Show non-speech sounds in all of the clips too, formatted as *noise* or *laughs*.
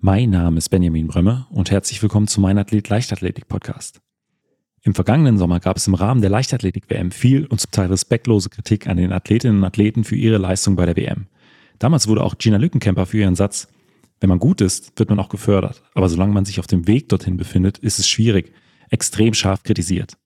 Mein Name ist Benjamin Brömme und herzlich willkommen zu meinem Athlet Leichtathletik Podcast. Im vergangenen Sommer gab es im Rahmen der Leichtathletik-WM viel und zum Teil respektlose Kritik an den Athletinnen und Athleten für ihre Leistung bei der WM. Damals wurde auch Gina Lückenkämper für ihren Satz, wenn man gut ist, wird man auch gefördert, aber solange man sich auf dem Weg dorthin befindet, ist es schwierig, extrem scharf kritisiert.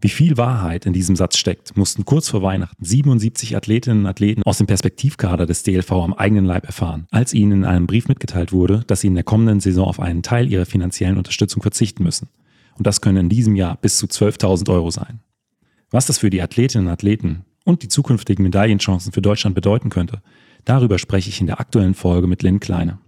Wie viel Wahrheit in diesem Satz steckt, mussten kurz vor Weihnachten 77 Athletinnen und Athleten aus dem Perspektivkader des DLV am eigenen Leib erfahren, als ihnen in einem Brief mitgeteilt wurde, dass sie in der kommenden Saison auf einen Teil ihrer finanziellen Unterstützung verzichten müssen. Und das können in diesem Jahr bis zu 12.000 Euro sein. Was das für die Athletinnen und Athleten und die zukünftigen Medaillenchancen für Deutschland bedeuten könnte, darüber spreche ich in der aktuellen Folge mit Lynn Kleine.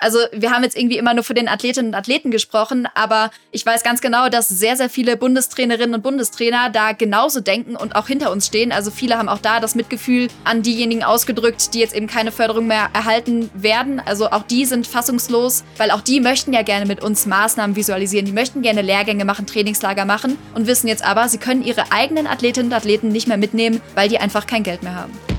Also wir haben jetzt irgendwie immer nur für den Athletinnen und Athleten gesprochen, aber ich weiß ganz genau, dass sehr, sehr viele Bundestrainerinnen und Bundestrainer da genauso denken und auch hinter uns stehen. Also viele haben auch da das Mitgefühl an diejenigen ausgedrückt, die jetzt eben keine Förderung mehr erhalten werden. Also auch die sind fassungslos, weil auch die möchten ja gerne mit uns Maßnahmen visualisieren. Die möchten gerne Lehrgänge machen, Trainingslager machen und wissen jetzt aber, sie können ihre eigenen Athletinnen und Athleten nicht mehr mitnehmen, weil die einfach kein Geld mehr haben.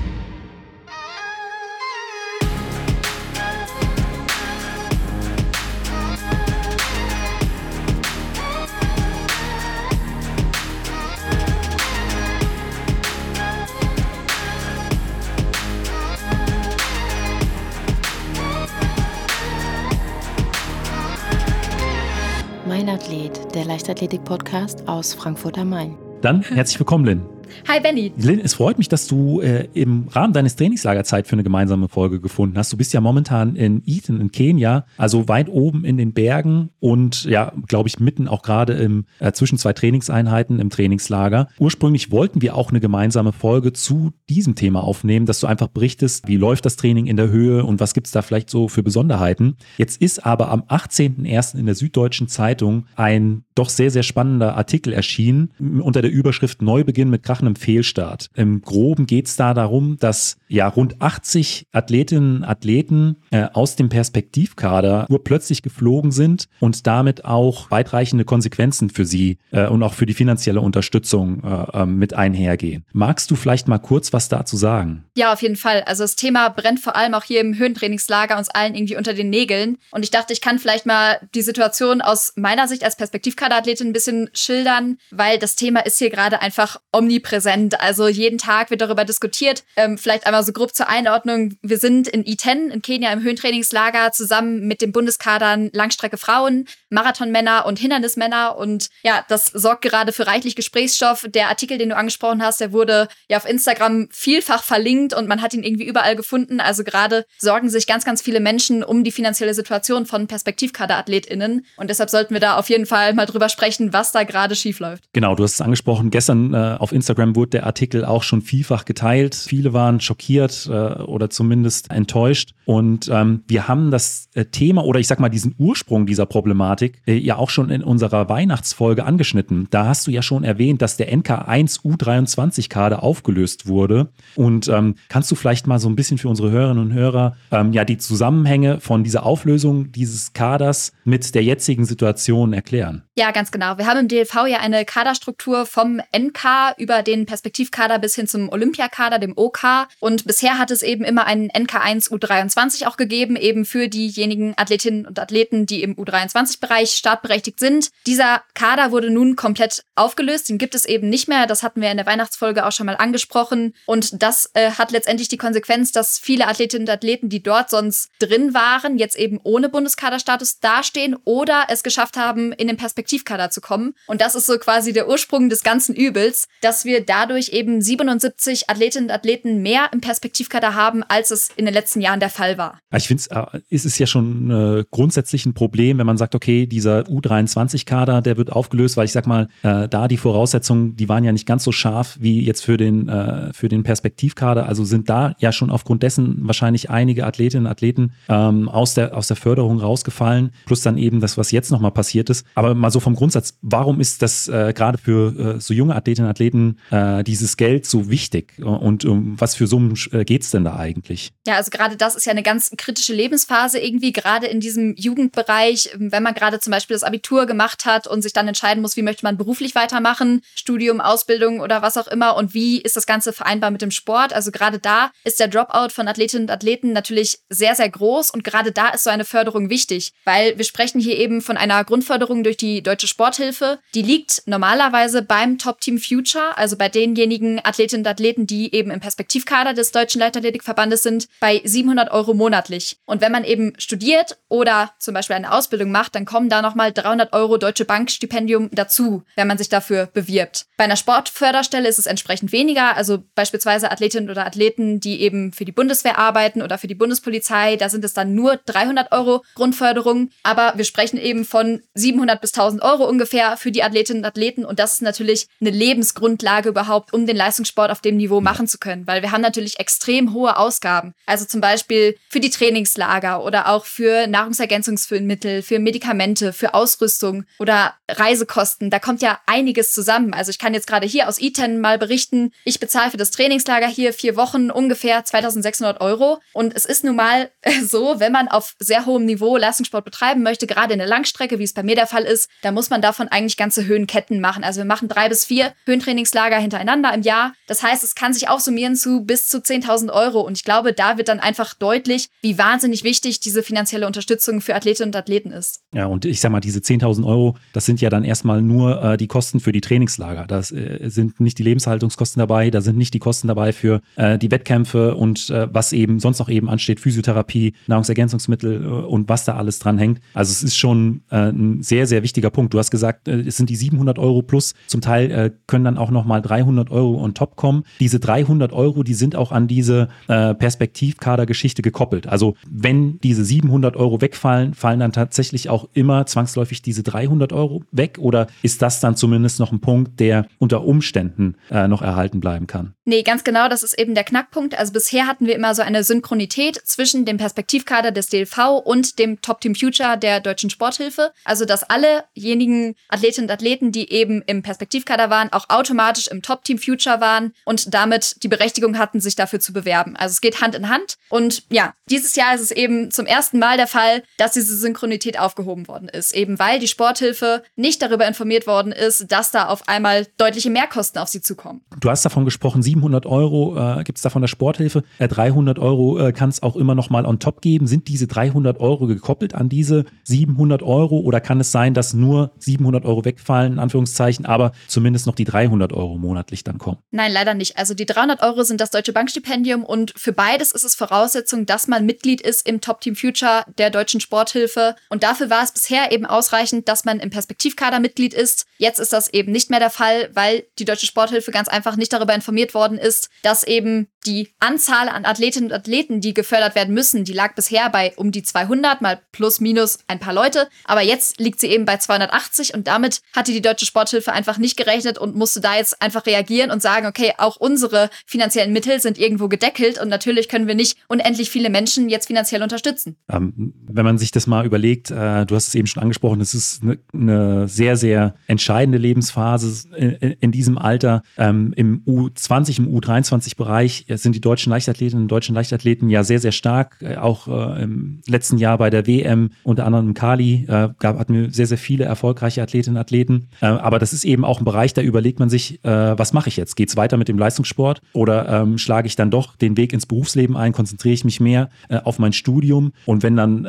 Der Leichtathletik-Podcast aus Frankfurt am Main. Dann herzlich willkommen, Lynn. Hi Benny. Lynn, es freut mich, dass du äh, im Rahmen deines Trainingslagers Zeit für eine gemeinsame Folge gefunden hast. Du bist ja momentan in Eden in Kenia, also weit oben in den Bergen und ja, glaube ich, mitten auch gerade im äh, zwischen zwei Trainingseinheiten im Trainingslager. Ursprünglich wollten wir auch eine gemeinsame Folge zu diesem Thema aufnehmen, dass du einfach berichtest, wie läuft das Training in der Höhe und was gibt es da vielleicht so für Besonderheiten. Jetzt ist aber am 18.01. in der Süddeutschen Zeitung ein doch sehr, sehr spannender Artikel erschienen unter der Überschrift Neubeginn mit Krach einem Fehlstart. Im Groben geht es da darum, dass ja rund 80 Athletinnen und Athleten äh, aus dem Perspektivkader urplötzlich geflogen sind und damit auch weitreichende Konsequenzen für sie äh, und auch für die finanzielle Unterstützung äh, ähm, mit einhergehen. Magst du vielleicht mal kurz was dazu sagen? Ja, auf jeden Fall. Also das Thema brennt vor allem auch hier im Höhentrainingslager uns allen irgendwie unter den Nägeln. Und ich dachte, ich kann vielleicht mal die Situation aus meiner Sicht als Perspektivkaderathletin ein bisschen schildern, weil das Thema ist hier gerade einfach omnipräsent. Also jeden Tag wird darüber diskutiert. Ähm, vielleicht einmal so grob zur Einordnung. Wir sind in Iten in Kenia im Höhentrainingslager zusammen mit den Bundeskadern Langstrecke Frauen, Marathonmänner und Hindernismänner. Und ja, das sorgt gerade für reichlich Gesprächsstoff. Der Artikel, den du angesprochen hast, der wurde ja auf Instagram vielfach verlinkt und man hat ihn irgendwie überall gefunden. Also gerade sorgen sich ganz, ganz viele Menschen um die finanzielle Situation von PerspektivkaderAthletInnen. Und deshalb sollten wir da auf jeden Fall mal drüber sprechen, was da gerade schiefläuft. Genau, du hast es angesprochen. Gestern äh, auf Instagram wurde der Artikel auch schon vielfach geteilt. Viele waren schockiert äh, oder zumindest enttäuscht. Und ähm, wir haben das äh, Thema oder ich sag mal diesen Ursprung dieser Problematik äh, ja auch schon in unserer Weihnachtsfolge angeschnitten. Da hast du ja schon erwähnt, dass der NK1 U23-Kader aufgelöst wurde. Und ähm, kannst du vielleicht mal so ein bisschen für unsere Hörerinnen und Hörer ähm, ja die Zusammenhänge von dieser Auflösung dieses Kaders mit der jetzigen Situation erklären? Ja, ganz genau. Wir haben im DLV ja eine Kaderstruktur vom NK über den Perspektivkader bis hin zum Olympiakader, dem OK. Und bisher hat es eben immer einen NK1 U23 auch gegeben, eben für diejenigen Athletinnen und Athleten, die im U23-Bereich startberechtigt sind. Dieser Kader wurde nun komplett aufgelöst. Den gibt es eben nicht mehr. Das hatten wir in der Weihnachtsfolge auch schon mal angesprochen. Und das äh, hat letztendlich die Konsequenz, dass viele Athletinnen und Athleten, die dort sonst drin waren, jetzt eben ohne Bundeskaderstatus dastehen oder es geschafft haben, in den Perspektivkader zu kommen. Und das ist so quasi der Ursprung des ganzen Übels, dass wir dadurch eben 77 Athletinnen und Athleten mehr im Perspektivkader haben, als es in den letzten Jahren der Fall war. Ich finde, äh, es ist ja schon äh, grundsätzlich ein Problem, wenn man sagt, okay, dieser U23-Kader, der wird aufgelöst, weil ich sag mal, äh, da die Voraussetzungen, die waren ja nicht ganz so scharf wie jetzt für den, äh, für den Perspektivkader. Also sind da ja schon aufgrund dessen wahrscheinlich einige Athletinnen und Athleten ähm, aus, der, aus der Förderung rausgefallen, plus dann eben das, was jetzt nochmal passiert ist. Aber mal so vom Grundsatz, warum ist das äh, gerade für äh, so junge Athletinnen und Athleten äh, dieses Geld so wichtig? Und um was für Summen äh, geht es denn da eigentlich? Ja, also gerade das ist ja eine ganz kritische Lebensphase irgendwie, gerade in diesem Jugendbereich, wenn man gerade zum Beispiel das Abitur gemacht hat und sich dann entscheiden muss, wie möchte man beruflich weitermachen, Studium, Ausbildung oder was auch immer und wie ist das Ganze vereinbar mit dem Sport. Also gerade da ist der Dropout von Athletinnen und Athleten natürlich sehr, sehr groß und gerade da ist so eine Förderung wichtig, weil wir sprechen hier eben von einer Grundförderung durch die Deutsche Sporthilfe. Die liegt normalerweise beim Top Team Future, also bei denjenigen Athletinnen und Athleten, die eben im Perspektivkader des Deutschen Leichtathletikverbandes sind, bei 700 Euro monatlich. Und wenn man eben studiert oder zum Beispiel eine Ausbildung macht, dann kommen da nochmal 300 Euro Deutsche Bankstipendium dazu, wenn man sich dafür bewirbt. Bei einer Sportförderstelle ist es entsprechend weniger, also beispielsweise Athletinnen oder Athleten, die eben für die Bundeswehr arbeiten oder für die Bundespolizei, da sind es dann nur 300 Euro Grundförderung. Aber wir sprechen eben von 700 bis 1000 Euro ungefähr für die Athletinnen und Athleten. Und das ist natürlich eine Lebensgrundlage überhaupt, um den Leistungssport auf dem Niveau machen zu können, weil wir haben natürlich extrem hohe Ausgaben. Also zum Beispiel für die Trainingslager oder auch für Nahrungsergänzungsmittel, für Medikamente, für Ausrüstung oder Reisekosten. Da kommt ja einiges zusammen. Also ich kann jetzt gerade hier aus ITEN mal berichten, ich bezahle für das Trainingslager hier vier Wochen ungefähr 2600 Euro. Und es ist nun mal *laughs* so, wenn man auf sehr hohem Niveau Leistungssport betreiben möchte, gerade in der Langstrecke, wie es bei mir der Fall ist, da muss man davon eigentlich ganze Höhenketten machen. Also wir machen drei bis vier Höhentrainingslager hintereinander im Jahr. Das heißt, es kann sich auch summieren zu bis zu 10.000 Euro. Und ich glaube, da wird dann einfach deutlich, wie wahnsinnig wichtig diese finanzielle Unterstützung für Athletinnen und Athleten ist. Ja, und ich sag mal, diese 10.000 Euro, das sind ja dann erstmal nur äh, die Kosten für die Trainingslager. Das äh, sind nicht die Lebenshaltungskosten dabei, da sind nicht die Kosten dabei für äh, die Wettkämpfe und äh, was eben sonst noch eben ansteht, Physiotherapie, Nahrungsergänzungsmittel äh, und was da alles dran hängt. Also es ist schon äh, ein sehr, sehr wichtiger Punkt. Du hast gesagt, es sind die 700 Euro plus, zum Teil können dann auch nochmal 300 Euro on top kommen. Diese 300 Euro, die sind auch an diese Perspektivkader-Geschichte gekoppelt. Also wenn diese 700 Euro wegfallen, fallen dann tatsächlich auch immer zwangsläufig diese 300 Euro weg oder ist das dann zumindest noch ein Punkt, der unter Umständen äh, noch erhalten bleiben kann? Nee, ganz genau, das ist eben der Knackpunkt. Also bisher hatten wir immer so eine Synchronität zwischen dem Perspektivkader des DLV und dem Top Team Future der Deutschen Sporthilfe. Also dass allejenigen Athletinnen und Athleten, die eben im Perspektivkader waren, auch automatisch im Top Team Future waren und damit die Berechtigung hatten, sich dafür zu bewerben. Also es geht Hand in Hand. Und ja, dieses Jahr ist es eben zum ersten Mal der Fall, dass diese Synchronität aufgehoben worden ist. Eben weil die Sporthilfe nicht darüber informiert worden ist, dass da auf einmal deutliche Mehrkosten auf sie zukommen. Du hast davon gesprochen, 700 Euro äh, gibt es da von der Sporthilfe. Äh, 300 Euro äh, kann es auch immer noch mal on top geben. Sind diese 300 Euro gekoppelt an diese 700 Euro oder kann es sein, dass nur 700 Euro wegfallen, in Anführungszeichen, aber zumindest noch die 300 Euro monatlich dann kommen? Nein, leider nicht. Also die 300 Euro sind das Deutsche Bankstipendium und für beides ist es Voraussetzung, dass man Mitglied ist im Top Team Future der Deutschen Sporthilfe. Und dafür war es bisher eben ausreichend, dass man im Perspektivkader Mitglied ist. Jetzt ist das eben nicht mehr der Fall, weil die Deutsche Sporthilfe ganz einfach nicht darüber informiert worden ist, dass eben die Anzahl an Athletinnen und Athleten, die gefördert werden müssen, die lag bisher bei um die 200, mal plus minus ein paar Leute. Aber jetzt liegt sie eben bei 280 und damit hatte die Deutsche Sporthilfe einfach nicht gerechnet und musste da jetzt einfach reagieren und sagen, okay, auch unsere finanziellen Mittel sind irgendwo gedeckelt und natürlich können wir nicht unendlich viele Menschen jetzt finanziell unterstützen. Ähm, wenn man sich das mal überlegt, äh, du hast es eben schon angesprochen, es ist eine, eine sehr, sehr entscheidende Lebensphase in, in diesem Alter. Ähm, Im U20, im U23-Bereich sind die deutschen Leichtathletinnen und deutschen Leichtathleten ja sehr, sehr stark. Äh, auch äh, im letzten Jahr bei der WM, unter anderem im Kali, äh, gab, hatten wir sehr, sehr viele erfolgreiche Athletinnen und Athleten. Äh, aber das ist eben auch ein Bereich, da überlegt man sich, äh, was mache ich jetzt? Geht es weiter mit dem Leistungssport oder ähm, schlage ich dann doch den Weg ins Berufsleben ein, konzentriere ich mich mehr äh, auf mein Studium? Und wenn dann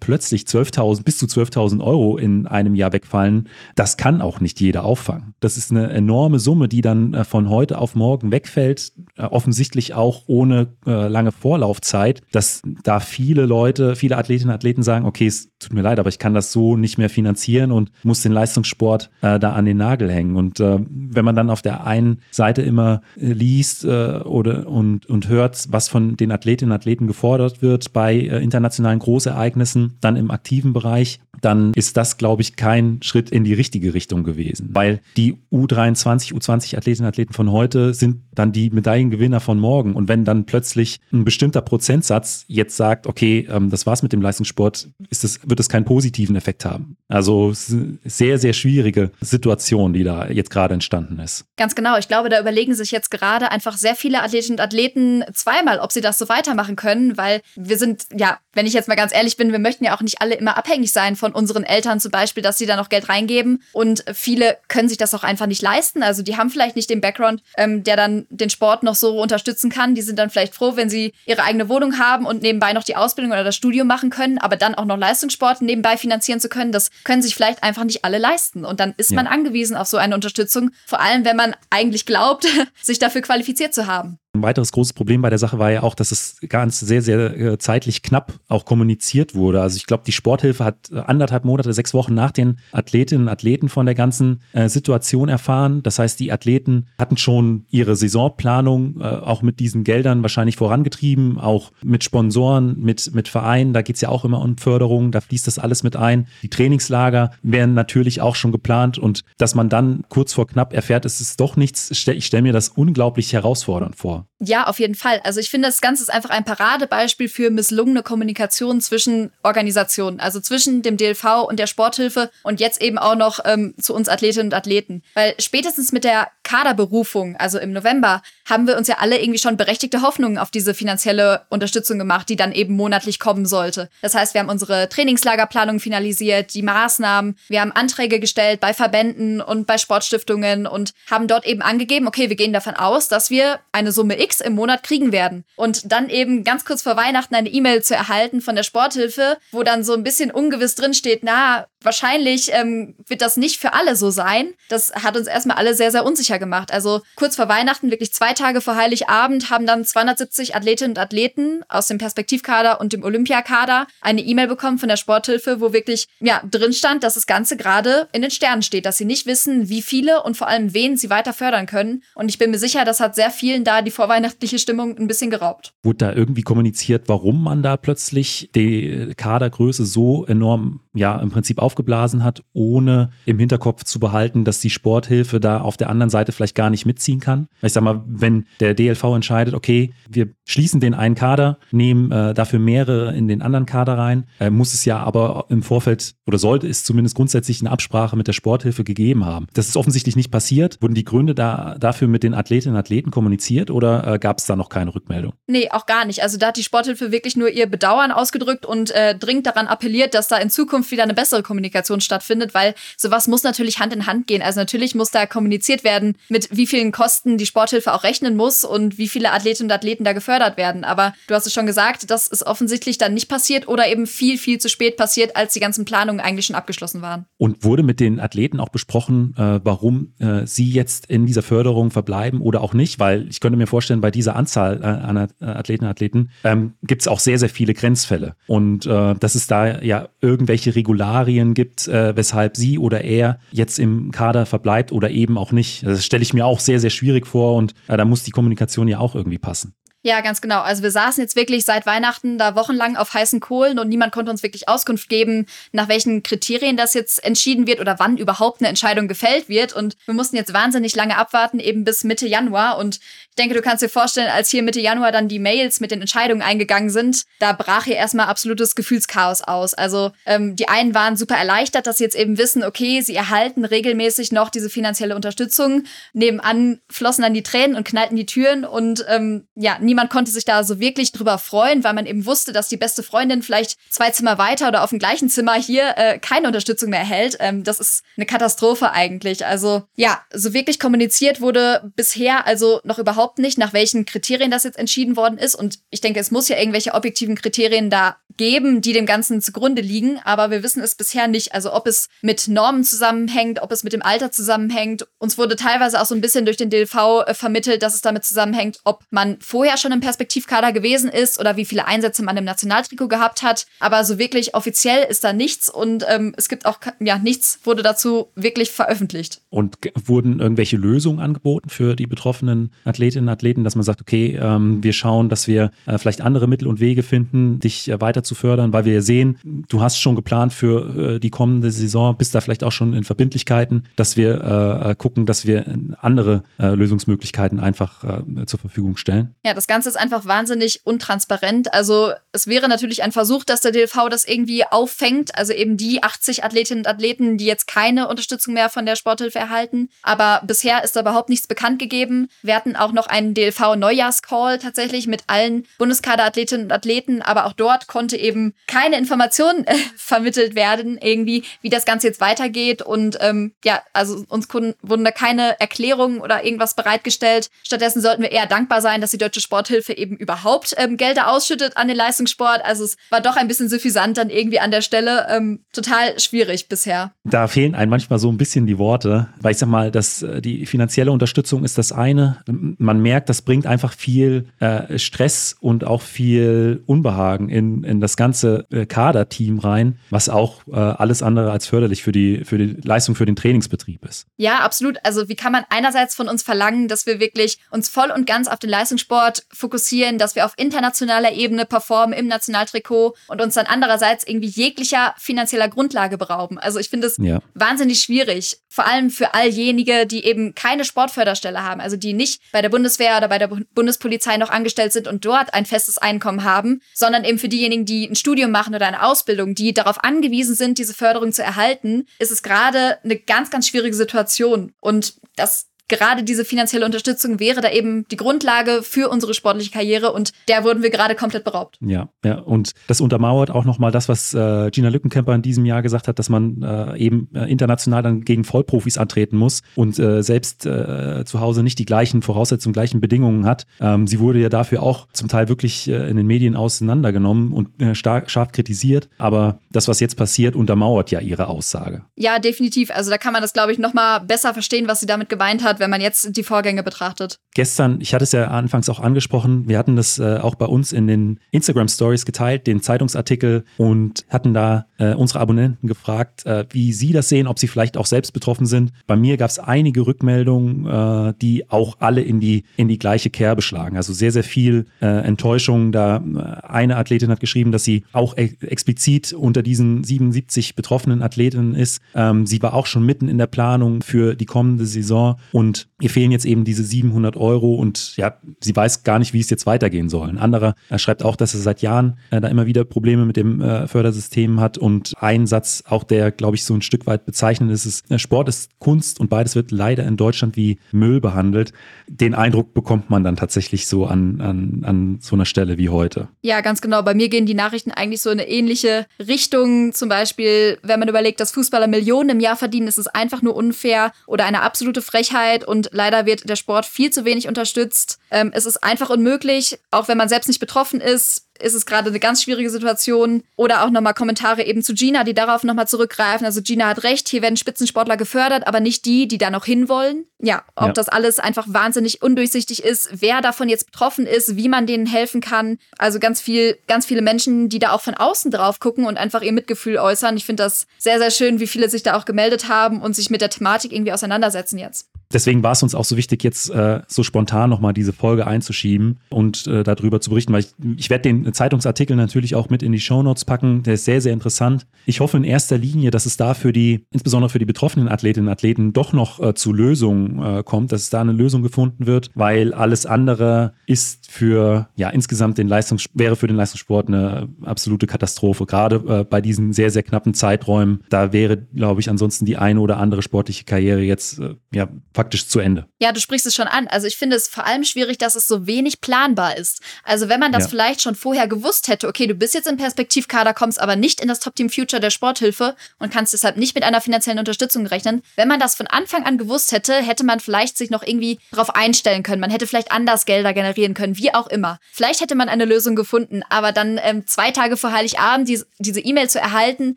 plötzlich 12.000 bis zu 12.000 Euro in einem Jahr wegfallen, das kann auch nicht jeder auffangen. Das ist eine enorme Summe, die dann von heute auf morgen wegfällt, offensichtlich natürlich auch ohne äh, lange Vorlaufzeit, dass da viele Leute, viele Athletinnen und Athleten sagen, okay, es tut mir leid, aber ich kann das so nicht mehr finanzieren und muss den Leistungssport äh, da an den Nagel hängen. Und äh, wenn man dann auf der einen Seite immer äh, liest äh, oder und, und hört, was von den Athletinnen und Athleten gefordert wird bei äh, internationalen Großereignissen, dann im aktiven Bereich, dann ist das, glaube ich, kein Schritt in die richtige Richtung gewesen. Weil die U23, U20-Athletinnen und Athleten von heute sind dann die Medaillengewinner von morgen. Und wenn dann plötzlich ein bestimmter Prozentsatz jetzt sagt, okay, ähm, das war's mit dem Leistungssport, ist das, wird es keinen positiven Effekt haben. Also sehr, sehr schwierige Situation, die da jetzt gerade entstanden ist. Ganz genau. Ich glaube, da überlegen sich jetzt gerade einfach sehr viele Athletinnen und Athleten zweimal, ob sie das so weitermachen können, weil wir sind, ja, wenn ich jetzt mal ganz ehrlich bin, wir möchten ja auch nicht alle immer abhängig sein von unseren Eltern zum Beispiel, dass sie da noch Geld reingeben. Und viele können sich das auch einfach nicht leisten. Also die haben vielleicht nicht den Background, ähm, der dann den Sport noch so unterstützen kann. Die sind dann vielleicht froh, wenn sie ihre eigene Wohnung haben und nebenbei noch die Ausbildung oder das Studium machen können, aber dann auch noch Leistungssport nebenbei finanzieren zu können, das können sich vielleicht einfach nicht alle leisten. Und dann ist ja. man angewiesen auf so eine Unterstützung, vor allem wenn man eigentlich glaubt, *laughs* sich dafür qualifiziert zu haben. Ein weiteres großes Problem bei der Sache war ja auch, dass es ganz sehr, sehr äh, zeitlich knapp auch kommuniziert wurde. Also ich glaube, die Sporthilfe hat äh, anderthalb Monate, sechs Wochen nach den Athletinnen und Athleten von der ganzen äh, Situation erfahren. Das heißt, die Athleten hatten schon ihre Saisonplanung auch mit diesen Geldern wahrscheinlich vorangetrieben, auch mit Sponsoren, mit, mit Vereinen. Da geht es ja auch immer um Förderung, da fließt das alles mit ein. Die Trainingslager werden natürlich auch schon geplant und dass man dann kurz vor knapp erfährt, es ist doch nichts, ich stelle mir das unglaublich herausfordernd vor. Ja, auf jeden Fall. Also ich finde, das Ganze ist einfach ein Paradebeispiel für misslungene Kommunikation zwischen Organisationen, also zwischen dem DLV und der Sporthilfe und jetzt eben auch noch ähm, zu uns Athletinnen und Athleten. Weil spätestens mit der Kaderberufung, also im November, haben wir uns ja alle irgendwie schon berechtigte Hoffnungen auf diese finanzielle Unterstützung gemacht, die dann eben monatlich kommen sollte. Das heißt, wir haben unsere Trainingslagerplanung finalisiert, die Maßnahmen, wir haben Anträge gestellt bei Verbänden und bei Sportstiftungen und haben dort eben angegeben, okay, wir gehen davon aus, dass wir eine Summe X im Monat kriegen werden. Und dann eben ganz kurz vor Weihnachten eine E-Mail zu erhalten von der Sporthilfe, wo dann so ein bisschen ungewiss drinsteht, na, wahrscheinlich ähm, wird das nicht für alle so sein. Das hat uns erstmal alle sehr, sehr unsicher gemacht. Also kurz vor Weihnachten, wirklich zwei Tage vor Heiligabend, haben dann 270 Athletinnen und Athleten aus dem Perspektivkader und dem Olympiakader eine E-Mail bekommen von der Sporthilfe, wo wirklich ja drin stand, dass das Ganze gerade in den Sternen steht, dass sie nicht wissen, wie viele und vor allem wen sie weiter fördern können. Und ich bin mir sicher, das hat sehr vielen da die vorweihnachtliche Stimmung ein bisschen geraubt. Wurde da irgendwie kommuniziert, warum man da plötzlich die Kadergröße so enorm, ja, im Prinzip aufgeblasen hat, ohne im Hinterkopf zu behalten, dass die Sporthilfe da auf der anderen Seite vielleicht gar nicht mitziehen kann? Ich sag mal, wenn der DLV entscheidet, okay, wir schließen den einen Kader, nehmen äh, dafür mehrere in den anderen Kader rein, äh, muss es ja aber im Vorfeld oder sollte es zumindest grundsätzlich eine Absprache mit der Sporthilfe gegeben haben. Das ist offensichtlich nicht passiert. Wurden die Gründe da, dafür mit den Athletinnen und Athleten kommuniziert oder äh, gab es da noch keine Rückmeldung? Nee, auch gar nicht. Also da hat die Sporthilfe wirklich nur ihr Bedauern ausgedrückt und äh, dringend daran appelliert, dass da in Zukunft wieder eine bessere Kommunikation stattfindet, weil sowas muss natürlich Hand in Hand gehen. Also natürlich muss da kommuniziert werden, mit wie vielen Kosten die Sporthilfe auch rechnen muss und wie viele Athletinnen und Athleten da gefördert werden. Aber du hast es schon gesagt, das ist offensichtlich dann nicht passiert oder eben viel, viel zu spät passiert, als die ganzen Planungen eigentlich schon abgeschlossen waren. Und wurde mit den Athleten auch besprochen, äh, warum äh, sie jetzt in dieser Förderung verbleiben oder auch nicht? Weil ich könnte mir vorstellen, bei dieser Anzahl äh, an Athleten und Athleten ähm, gibt es auch sehr, sehr viele Grenzfälle. Und äh, dass es da ja irgendwelche Regularien gibt, äh, weshalb sie oder er jetzt im Kader verbleibt oder eben auch nicht. Das stelle ich mir auch sehr, sehr schwierig vor und äh, da muss die Kommunikation ja auch irgendwie passen. Ja, ganz genau. Also wir saßen jetzt wirklich seit Weihnachten da wochenlang auf heißen Kohlen und niemand konnte uns wirklich Auskunft geben, nach welchen Kriterien das jetzt entschieden wird oder wann überhaupt eine Entscheidung gefällt wird. Und wir mussten jetzt wahnsinnig lange abwarten, eben bis Mitte Januar. Und ich denke, du kannst dir vorstellen, als hier Mitte Januar dann die Mails mit den Entscheidungen eingegangen sind, da brach hier erstmal absolutes Gefühlschaos aus. Also ähm, die einen waren super erleichtert, dass sie jetzt eben wissen, okay, sie erhalten regelmäßig noch diese finanzielle Unterstützung. Nebenan flossen dann die Tränen und knallten die Türen und ähm, ja, konnte sich da so wirklich drüber freuen, weil man eben wusste, dass die beste Freundin vielleicht zwei Zimmer weiter oder auf dem gleichen Zimmer hier äh, keine Unterstützung mehr erhält. Ähm, das ist eine Katastrophe eigentlich. Also ja, so wirklich kommuniziert wurde bisher also noch überhaupt nicht, nach welchen Kriterien das jetzt entschieden worden ist. Und ich denke, es muss ja irgendwelche objektiven Kriterien da geben, die dem Ganzen zugrunde liegen. Aber wir wissen es bisher nicht. Also ob es mit Normen zusammenhängt, ob es mit dem Alter zusammenhängt. Uns wurde teilweise auch so ein bisschen durch den DLV äh, vermittelt, dass es damit zusammenhängt, ob man vorher schon im Perspektivkader gewesen ist oder wie viele Einsätze man im Nationaltrikot gehabt hat. Aber so wirklich offiziell ist da nichts und ähm, es gibt auch, ja, nichts wurde dazu wirklich veröffentlicht. Und wurden irgendwelche Lösungen angeboten für die betroffenen Athletinnen und Athleten, dass man sagt, okay, ähm, wir schauen, dass wir äh, vielleicht andere Mittel und Wege finden, dich äh, weiter zu fördern, weil wir sehen, du hast schon geplant für äh, die kommende Saison, bist da vielleicht auch schon in Verbindlichkeiten, dass wir äh, äh gucken, dass wir andere äh, Lösungsmöglichkeiten einfach zur Verfügung stellen. Ja, das Ganze ist einfach wahnsinnig untransparent. Also es wäre natürlich ein Versuch, dass der DLV das irgendwie auffängt. Also eben die 80 Athletinnen und Athleten, die jetzt keine Unterstützung mehr von der Sporthilfe erhalten. Aber bisher ist da überhaupt nichts bekannt gegeben. Wir hatten auch noch einen DLV-Neujahrscall tatsächlich mit allen Bundeskaderathletinnen und Athleten. Aber auch dort konnte eben keine Information äh, *laughs* vermittelt werden, irgendwie, wie das Ganze jetzt weitergeht. Und ähm, ja, also uns wurden da keine Erklärungen oder irgendwas bereitgestellt. Stattdessen sollten wir eher dankbar sein, dass die Deutsche Sporthilfe eben überhaupt ähm, Gelder ausschüttet an den Leistungssport. Also es war doch ein bisschen suffisant dann irgendwie an der Stelle. Ähm, total schwierig bisher. Da fehlen einem manchmal so ein bisschen die Worte, weil ich sag mal, dass äh, die finanzielle Unterstützung ist das eine. Man merkt, das bringt einfach viel äh, Stress und auch viel Unbehagen in, in das ganze äh, Kaderteam rein, was auch äh, alles andere als förderlich für die, für die Leistung für den Trainingsbetrieb ist. Ja, absolut. Also wie kann man einerseits von uns verlangen, dass wir wirklich uns voll und ganz auf den Leistungssport fokussieren, dass wir auf internationaler Ebene performen im Nationaltrikot und uns dann andererseits irgendwie jeglicher finanzieller Grundlage berauben. Also ich finde es ja. wahnsinnig schwierig, vor allem für all jenige, die eben keine Sportförderstelle haben, also die nicht bei der Bundeswehr oder bei der Bundespolizei noch angestellt sind und dort ein festes Einkommen haben, sondern eben für diejenigen, die ein Studium machen oder eine Ausbildung, die darauf angewiesen sind, diese Förderung zu erhalten, ist es gerade eine ganz, ganz schwierige Situation. Und das gerade diese finanzielle Unterstützung wäre da eben die Grundlage für unsere sportliche Karriere und der wurden wir gerade komplett beraubt. Ja, ja, und das untermauert auch nochmal das, was äh, Gina Lückenkämper in diesem Jahr gesagt hat, dass man äh, eben äh, international dann gegen Vollprofis antreten muss und äh, selbst äh, zu Hause nicht die gleichen Voraussetzungen, gleichen Bedingungen hat. Ähm, sie wurde ja dafür auch zum Teil wirklich in den Medien auseinandergenommen und stark, scharf kritisiert, aber das, was jetzt passiert, untermauert ja ihre Aussage. Ja, definitiv. Also da kann man das, glaube ich, nochmal besser verstehen, was sie damit gemeint hat, wenn man jetzt die Vorgänge betrachtet. Gestern, ich hatte es ja anfangs auch angesprochen, wir hatten das äh, auch bei uns in den Instagram Stories geteilt, den Zeitungsartikel und hatten da äh, unsere Abonnenten gefragt, äh, wie sie das sehen, ob sie vielleicht auch selbst betroffen sind. Bei mir gab es einige Rückmeldungen, äh, die auch alle in die, in die gleiche Kerbe schlagen. Also sehr, sehr viel äh, Enttäuschung. Da äh, eine Athletin hat geschrieben, dass sie auch e explizit unter diesen 77 betroffenen Athletinnen ist. Ähm, sie war auch schon mitten in der Planung für die kommende Saison und und ihr fehlen jetzt eben diese 700 Euro und ja, sie weiß gar nicht, wie es jetzt weitergehen soll. Ein anderer er schreibt auch, dass er seit Jahren äh, da immer wieder Probleme mit dem äh, Fördersystem hat und ein Satz, auch der, glaube ich, so ein Stück weit bezeichnend ist, ist, äh, Sport ist Kunst und beides wird leider in Deutschland wie Müll behandelt. Den Eindruck bekommt man dann tatsächlich so an, an, an so einer Stelle wie heute. Ja, ganz genau. Bei mir gehen die Nachrichten eigentlich so in eine ähnliche Richtung. Zum Beispiel, wenn man überlegt, dass Fußballer Millionen im Jahr verdienen, ist es einfach nur unfair oder eine absolute Frechheit und leider wird der Sport viel zu wenig unterstützt. Ähm, es ist einfach unmöglich, auch wenn man selbst nicht betroffen ist, ist es gerade eine ganz schwierige Situation. Oder auch nochmal Kommentare eben zu Gina, die darauf nochmal zurückgreifen. Also Gina hat recht, hier werden Spitzensportler gefördert, aber nicht die, die da noch hinwollen. Ja, ob ja. das alles einfach wahnsinnig undurchsichtig ist, wer davon jetzt betroffen ist, wie man denen helfen kann. Also ganz viel, ganz viele Menschen, die da auch von außen drauf gucken und einfach ihr Mitgefühl äußern. Ich finde das sehr, sehr schön, wie viele sich da auch gemeldet haben und sich mit der Thematik irgendwie auseinandersetzen jetzt. Deswegen war es uns auch so wichtig, jetzt äh, so spontan nochmal diese Folge einzuschieben und äh, darüber zu berichten, weil ich, ich werde den Zeitungsartikel natürlich auch mit in die Shownotes packen. Der ist sehr, sehr interessant. Ich hoffe in erster Linie, dass es da für die, insbesondere für die betroffenen Athletinnen und Athleten, doch noch äh, zu Lösungen äh, kommt, dass es da eine Lösung gefunden wird, weil alles andere ist für, ja, insgesamt den Leistungs wäre für den Leistungssport eine absolute Katastrophe. Gerade äh, bei diesen sehr, sehr knappen Zeiträumen, da wäre, glaube ich, ansonsten die eine oder andere sportliche Karriere jetzt, äh, ja, faktisch zu Ende. Ja, du sprichst es schon an. Also ich finde es vor allem schwierig, dass es so wenig planbar ist. Also wenn man das ja. vielleicht schon vorher gewusst hätte, okay, du bist jetzt im Perspektivkader, kommst aber nicht in das Top Team Future der Sporthilfe und kannst deshalb nicht mit einer finanziellen Unterstützung rechnen. Wenn man das von Anfang an gewusst hätte, hätte man vielleicht sich noch irgendwie darauf einstellen können. Man hätte vielleicht anders Gelder generieren können, wie auch immer. Vielleicht hätte man eine Lösung gefunden, aber dann ähm, zwei Tage vor Heiligabend die, diese E-Mail zu erhalten,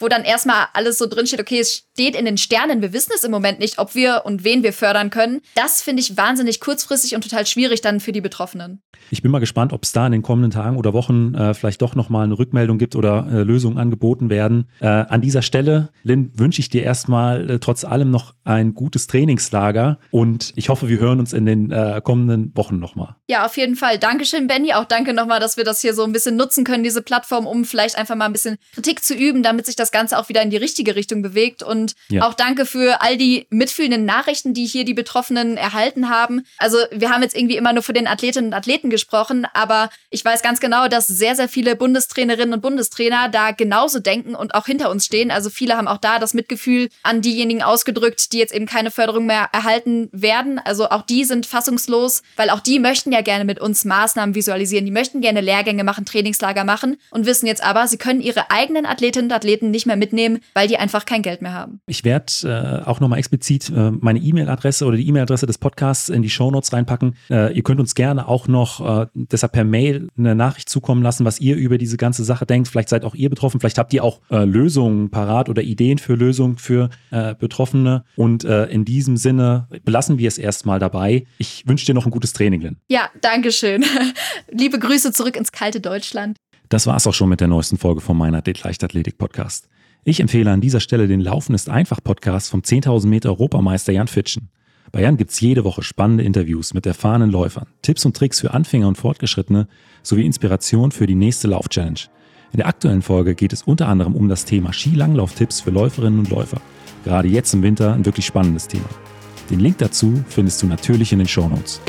wo dann erstmal alles so drin steht, okay, es steht in den Sternen, wir wissen es im Moment nicht, ob wir und wen wir fördern fördern können. Das finde ich wahnsinnig kurzfristig und total schwierig dann für die Betroffenen. Ich bin mal gespannt, ob es da in den kommenden Tagen oder Wochen äh, vielleicht doch nochmal eine Rückmeldung gibt oder äh, Lösungen angeboten werden. Äh, an dieser Stelle, Lynn, wünsche ich dir erstmal äh, trotz allem noch ein gutes Trainingslager und ich hoffe, wir hören uns in den äh, kommenden Wochen nochmal. Ja, auf jeden Fall. Dankeschön, Benny. Auch danke nochmal, dass wir das hier so ein bisschen nutzen können, diese Plattform, um vielleicht einfach mal ein bisschen Kritik zu üben, damit sich das Ganze auch wieder in die richtige Richtung bewegt. Und ja. auch danke für all die mitfühlenden Nachrichten, die hier die Betroffenen erhalten haben. Also wir haben jetzt irgendwie immer nur für den Athletinnen und Athleten gesprochen, aber ich weiß ganz genau, dass sehr, sehr viele Bundestrainerinnen und Bundestrainer da genauso denken und auch hinter uns stehen. Also viele haben auch da das Mitgefühl an diejenigen ausgedrückt, die jetzt eben keine Förderung mehr erhalten werden. Also auch die sind fassungslos, weil auch die möchten ja gerne mit uns Maßnahmen visualisieren. Die möchten gerne Lehrgänge machen, Trainingslager machen und wissen jetzt aber, sie können ihre eigenen Athletinnen und Athleten nicht mehr mitnehmen, weil die einfach kein Geld mehr haben. Ich werde äh, auch nochmal explizit äh, meine E-Mail-Adresse oder die E-Mail-Adresse des Podcasts in die Shownotes reinpacken. Äh, ihr könnt uns gerne auch noch äh, deshalb per Mail eine Nachricht zukommen lassen, was ihr über diese ganze Sache denkt. Vielleicht seid auch ihr betroffen, vielleicht habt ihr auch äh, Lösungen parat oder Ideen für Lösungen für äh, Betroffene. Und in diesem Sinne belassen wir es erstmal dabei. Ich wünsche dir noch ein gutes Training, Lynn. Ja, danke schön. *laughs* Liebe Grüße zurück ins kalte Deutschland. Das war es auch schon mit der neuesten Folge vom Mein Athlet Leichtathletik Podcast. Ich empfehle an dieser Stelle den Laufen ist einfach Podcast vom 10.000 Meter Europameister Jan Fitschen. Bei Jan gibt es jede Woche spannende Interviews mit erfahrenen Läufern, Tipps und Tricks für Anfänger und Fortgeschrittene sowie Inspiration für die nächste Lauf-Challenge. In der aktuellen Folge geht es unter anderem um das Thema Skilanglauf-Tipps für Läuferinnen und Läufer. Gerade jetzt im Winter ein wirklich spannendes Thema. Den Link dazu findest du natürlich in den Show Notes.